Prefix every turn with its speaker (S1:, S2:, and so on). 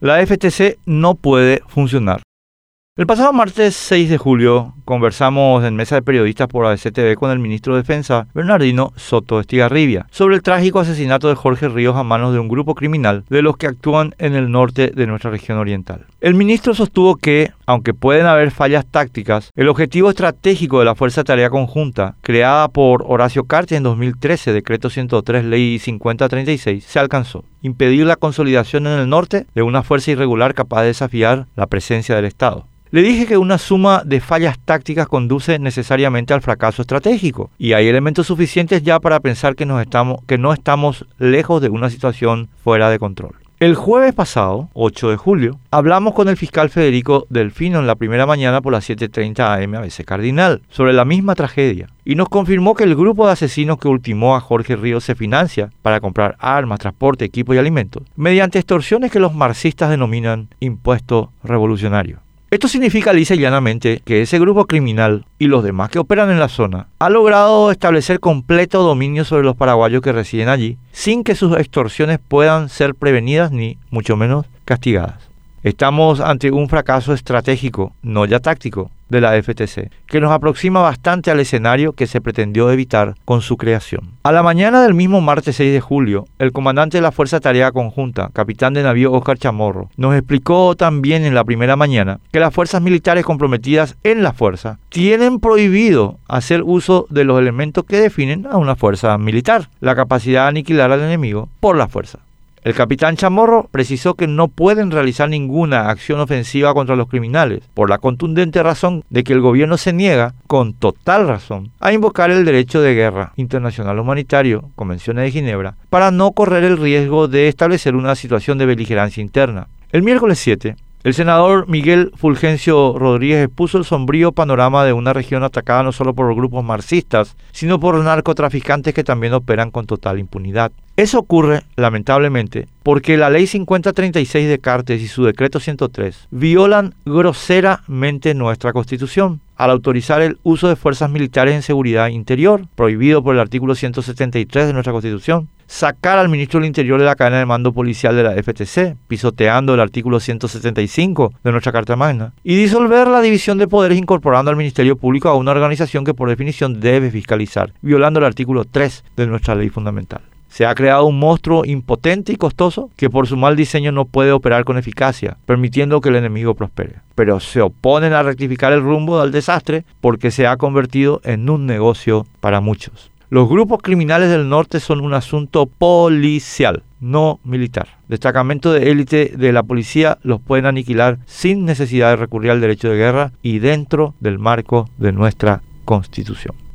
S1: La FTC no puede funcionar. El pasado martes 6 de julio conversamos en mesa de periodistas por ABCTV con el ministro de Defensa, Bernardino Soto Estigarribia, sobre el trágico asesinato de Jorge Ríos a manos de un grupo criminal de los que actúan en el norte de nuestra región oriental. El ministro sostuvo que, aunque pueden haber fallas tácticas, el objetivo estratégico de la Fuerza Tarea Conjunta, creada por Horacio Cartes en 2013, decreto 103, ley 5036, se alcanzó. Impedir la consolidación en el norte de una fuerza irregular capaz de desafiar la presencia del Estado. Le dije que una suma de fallas tácticas conduce necesariamente al fracaso estratégico y hay elementos suficientes ya para pensar que, no estamos lejos de una situación fuera de control. El jueves pasado, 8 de julio, hablamos con el fiscal Federico Delfino en la primera mañana por las 7.30 am ABC Cardinal sobre la misma tragedia y nos confirmó que el grupo de asesinos que ultimó a Jorge Ríos se financia para comprar armas, transporte, equipo y alimentos mediante extorsiones que los marxistas denominan impuesto revolucionario. Esto significa lisa y llanamente que ese grupo criminal y los demás que operan en la zona ha logrado establecer completo dominio sobre los paraguayos que residen allí sin que sus extorsiones puedan ser prevenidas ni mucho menos castigadas. Estamos ante un fracaso estratégico, no ya táctico, de la FTC, que nos aproxima bastante al escenario que se pretendió evitar con su creación. A la mañana del mismo martes 6 de julio, el comandante de la Fuerza Tarea Conjunta, capitán de navío Oscar Chamorro, nos explicó también en la primera mañana que las fuerzas militares comprometidas en la fuerza tienen prohibido hacer uso de los elementos que definen a una fuerza militar, la capacidad de aniquilar al enemigo por la fuerza. El capitán Chamorro precisó que no pueden realizar ninguna acción ofensiva contra los criminales, por la contundente razón de que el gobierno se niega, con total razón, a invocar el derecho de guerra internacional humanitario, Convenciones de Ginebra, para no correr el riesgo de establecer una situación de beligerancia interna. El miércoles 7, el senador Miguel Fulgencio Rodríguez expuso el sombrío panorama de una región atacada no solo por grupos marxistas, sino por narcotraficantes que también operan con total impunidad. Eso ocurre, lamentablemente, porque la ley 5036 de Cartes y su decreto 103 violan groseramente nuestra constitución al autorizar el uso de fuerzas militares en seguridad interior, prohibido por el artículo 173 de nuestra constitución, sacar al ministro del Interior de la cadena de mando policial de la FTC, pisoteando el artículo 175 de nuestra Carta Magna, y disolver la división de poderes incorporando al Ministerio Público a una organización que por definición debe fiscalizar, violando el artículo 3 de nuestra ley fundamental. Se ha creado un monstruo impotente y costoso que por su mal diseño no puede operar con eficacia, permitiendo que el enemigo prospere. Pero se oponen a rectificar el rumbo del desastre porque se ha convertido en un negocio para muchos. Los grupos criminales del norte son un asunto policial, no militar. Destacamentos de élite de la policía los pueden aniquilar sin necesidad de recurrir al derecho de guerra y dentro del marco de nuestra constitución.